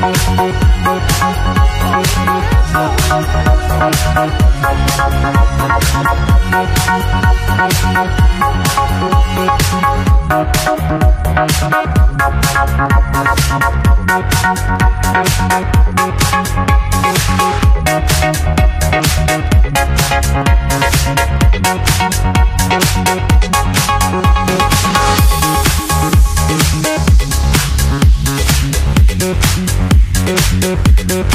We Thank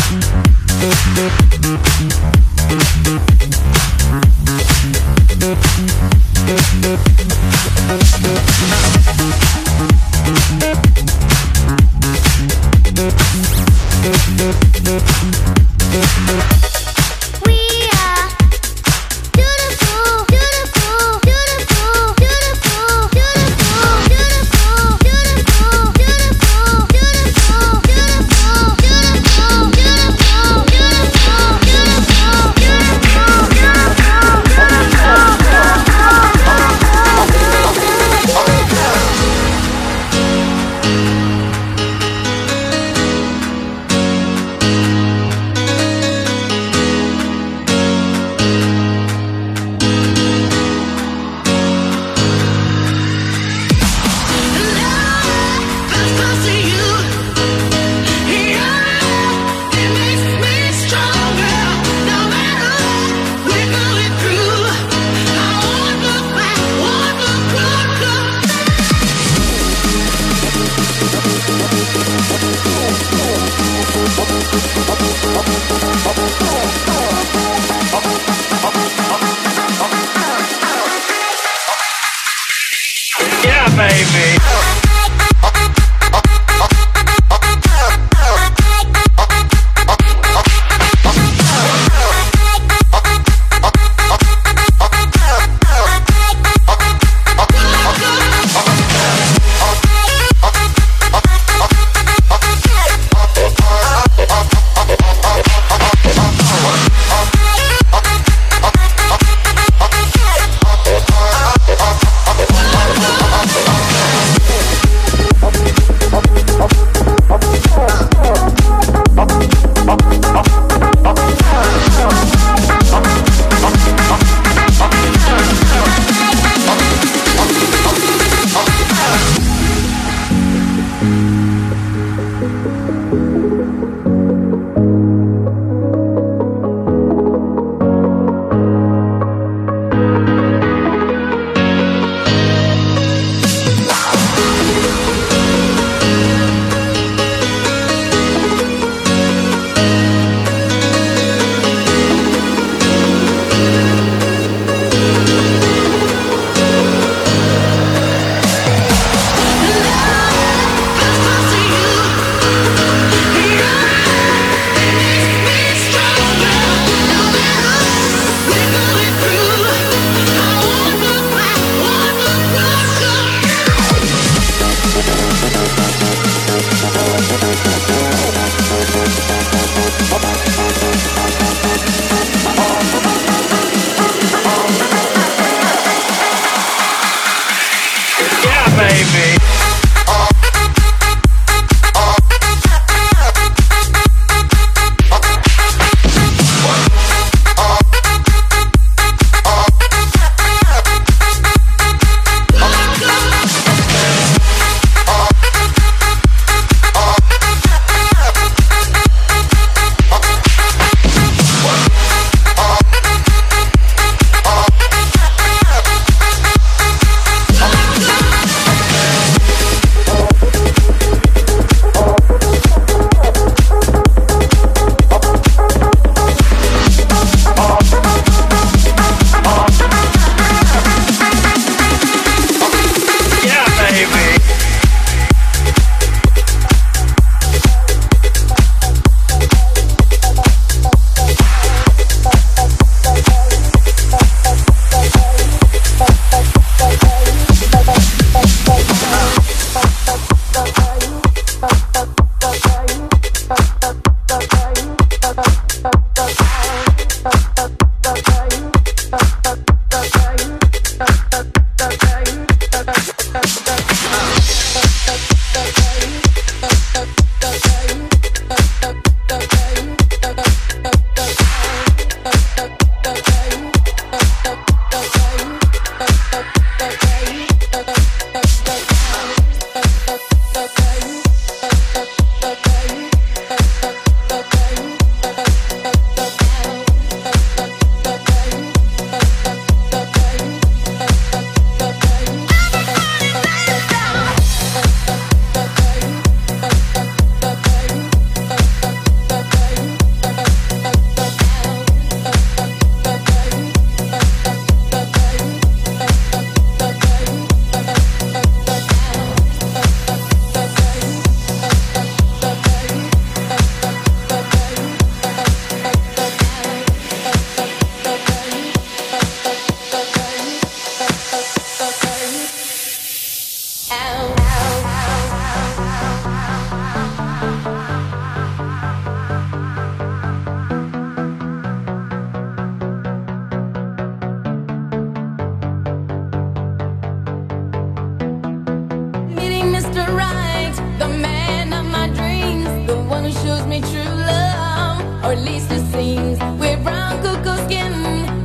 at least it seems. With brown cuckoo skin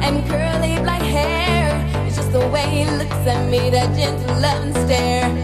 and curly black hair, it's just the way he looks at me, that gentle loving stare.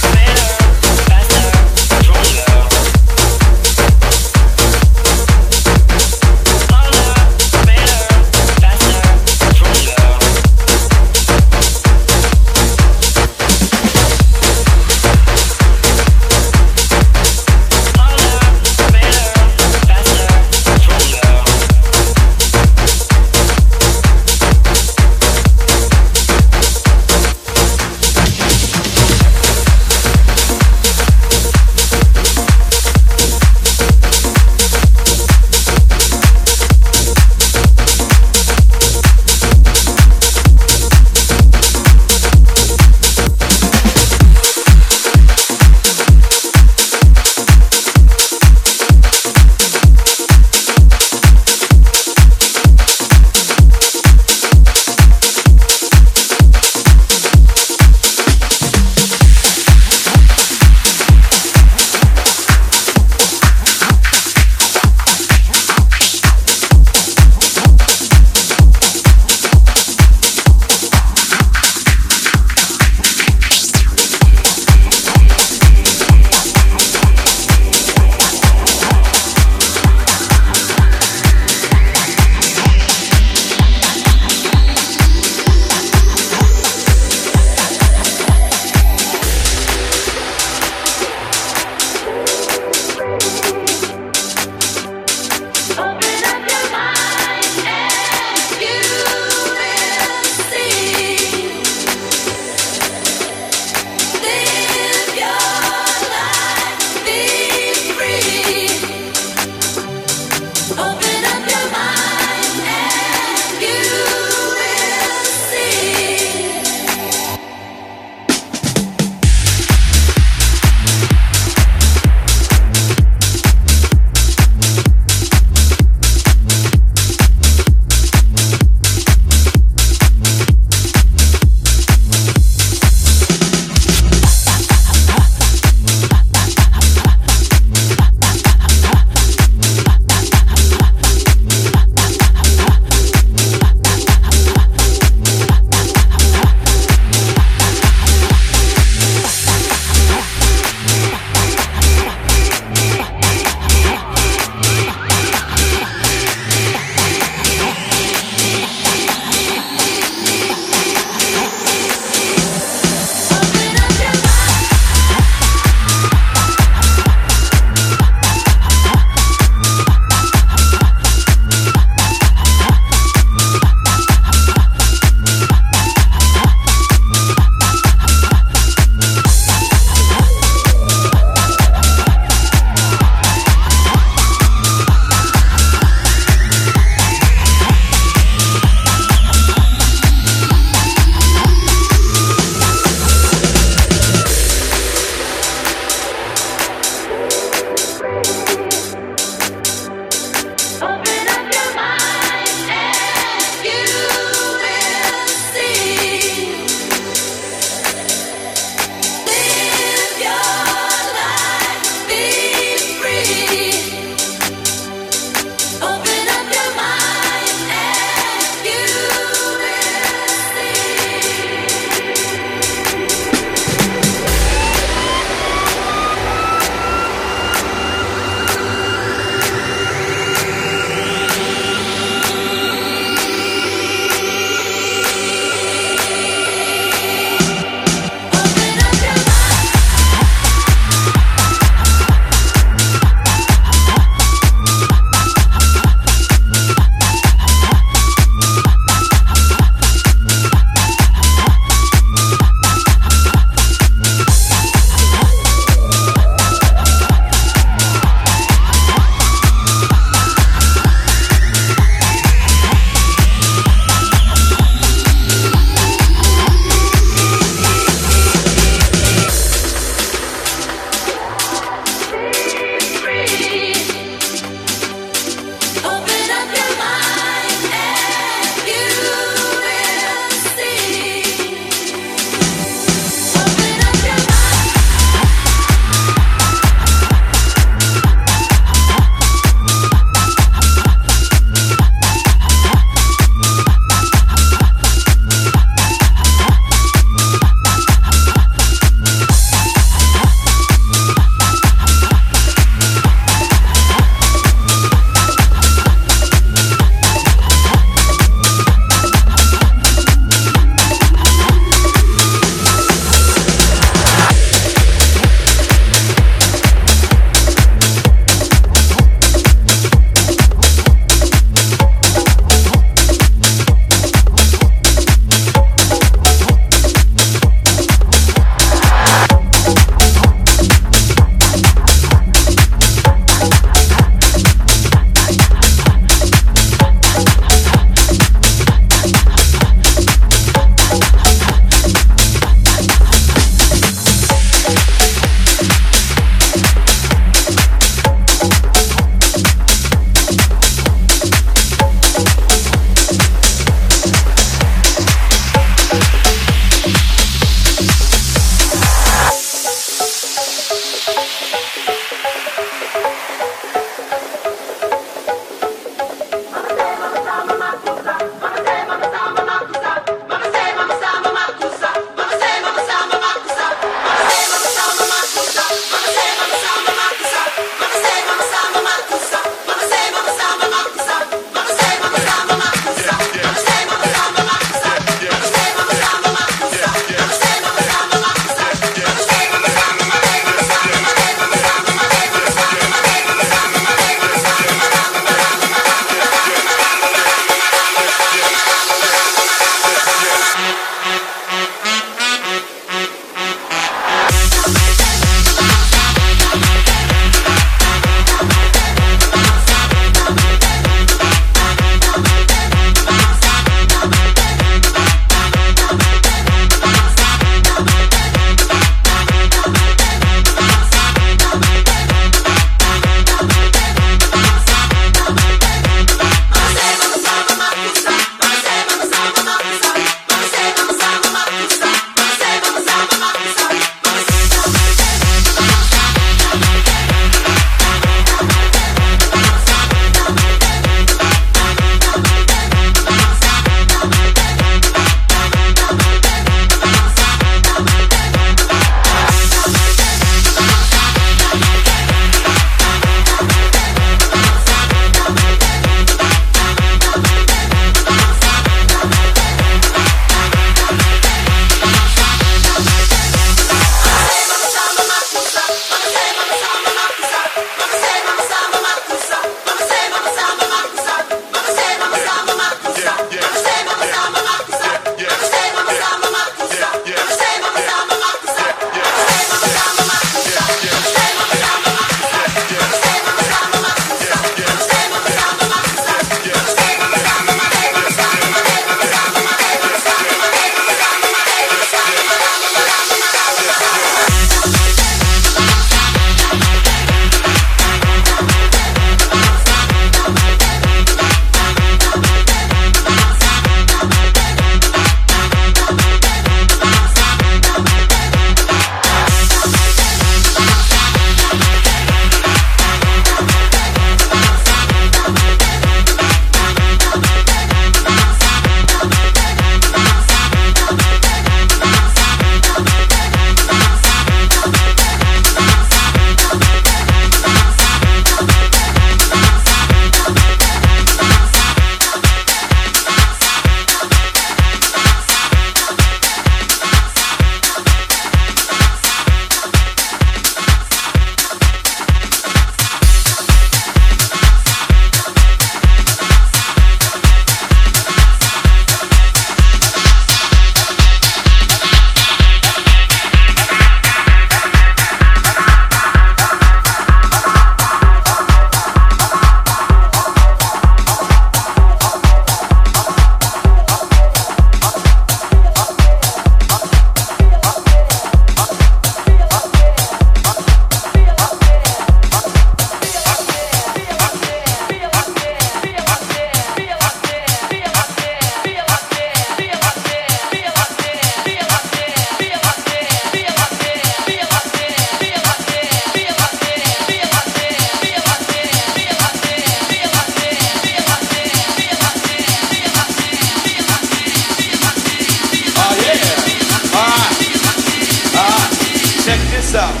Check,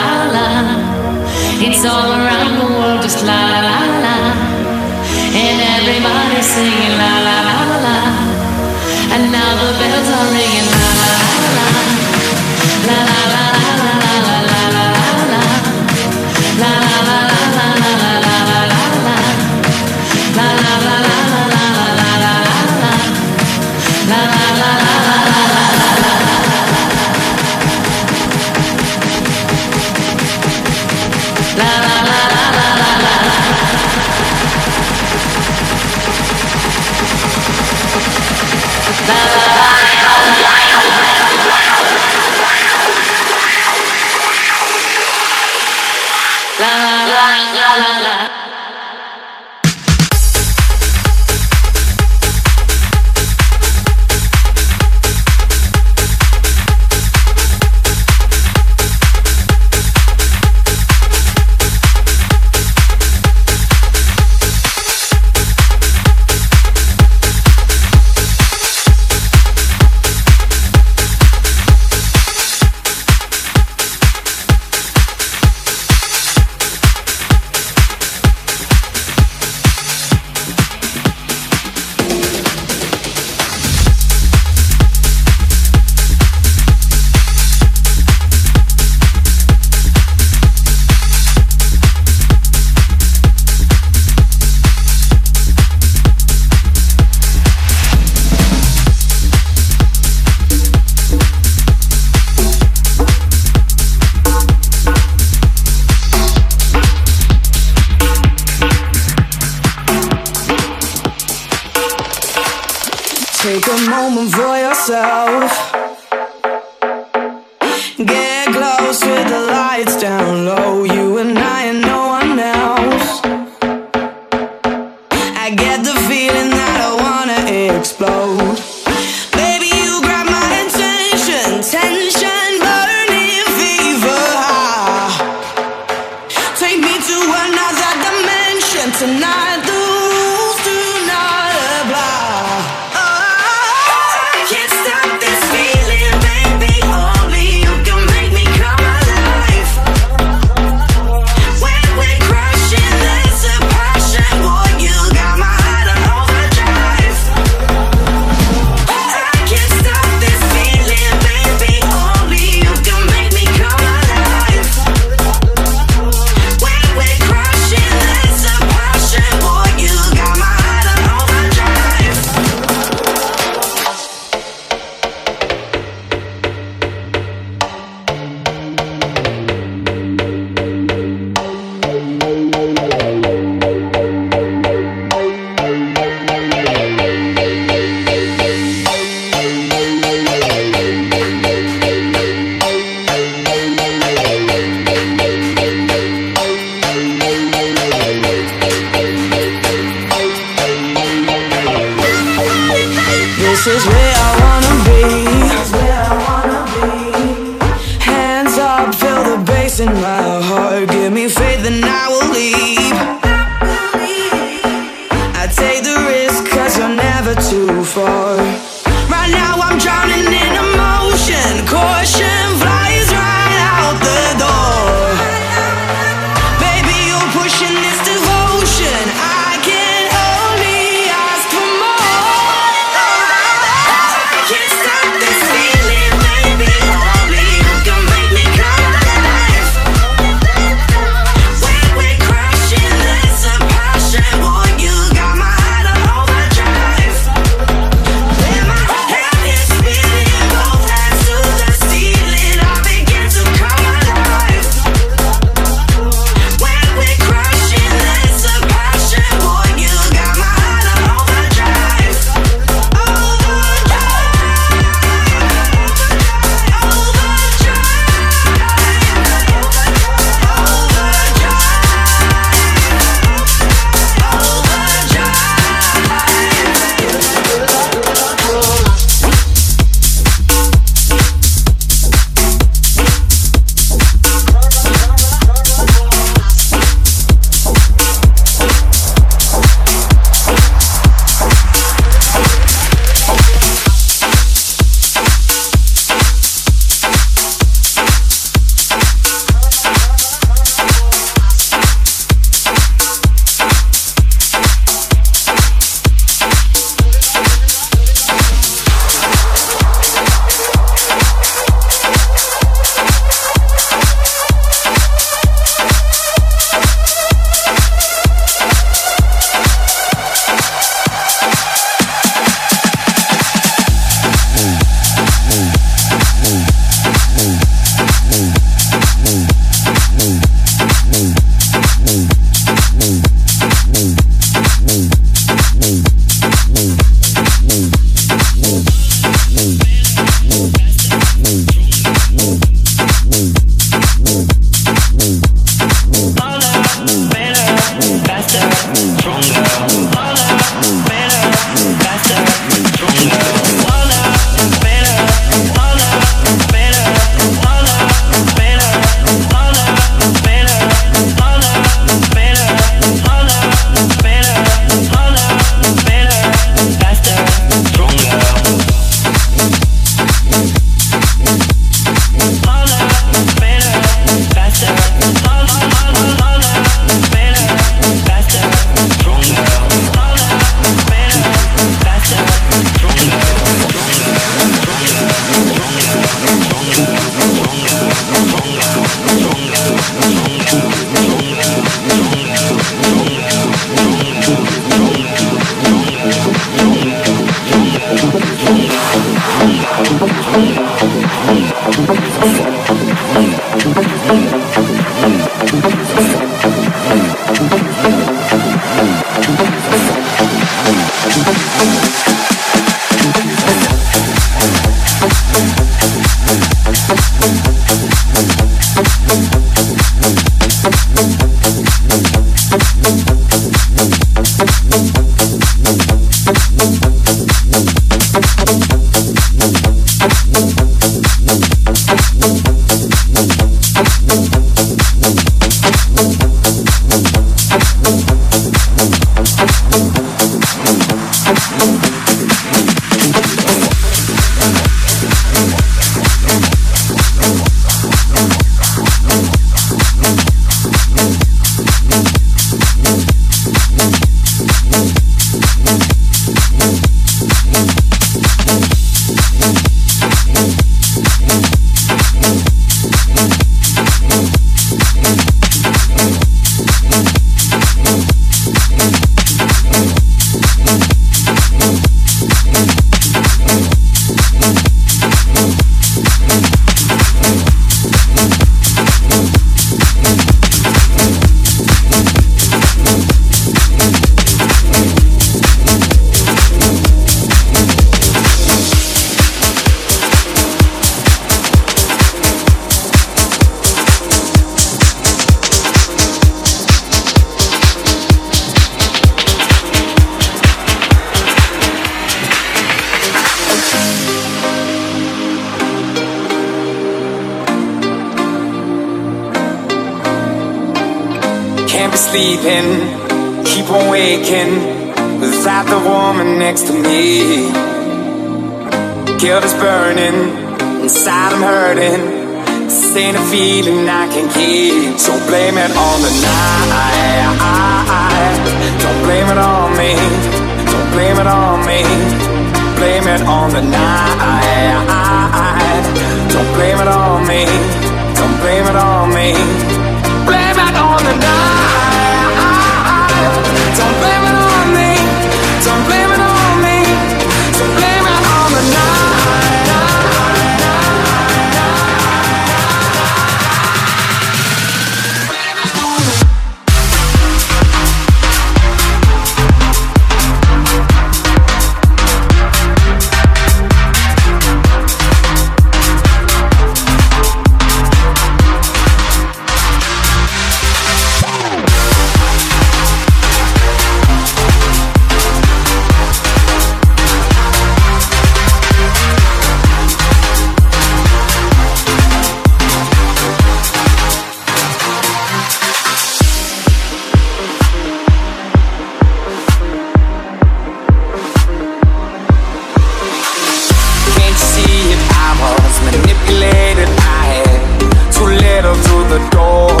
to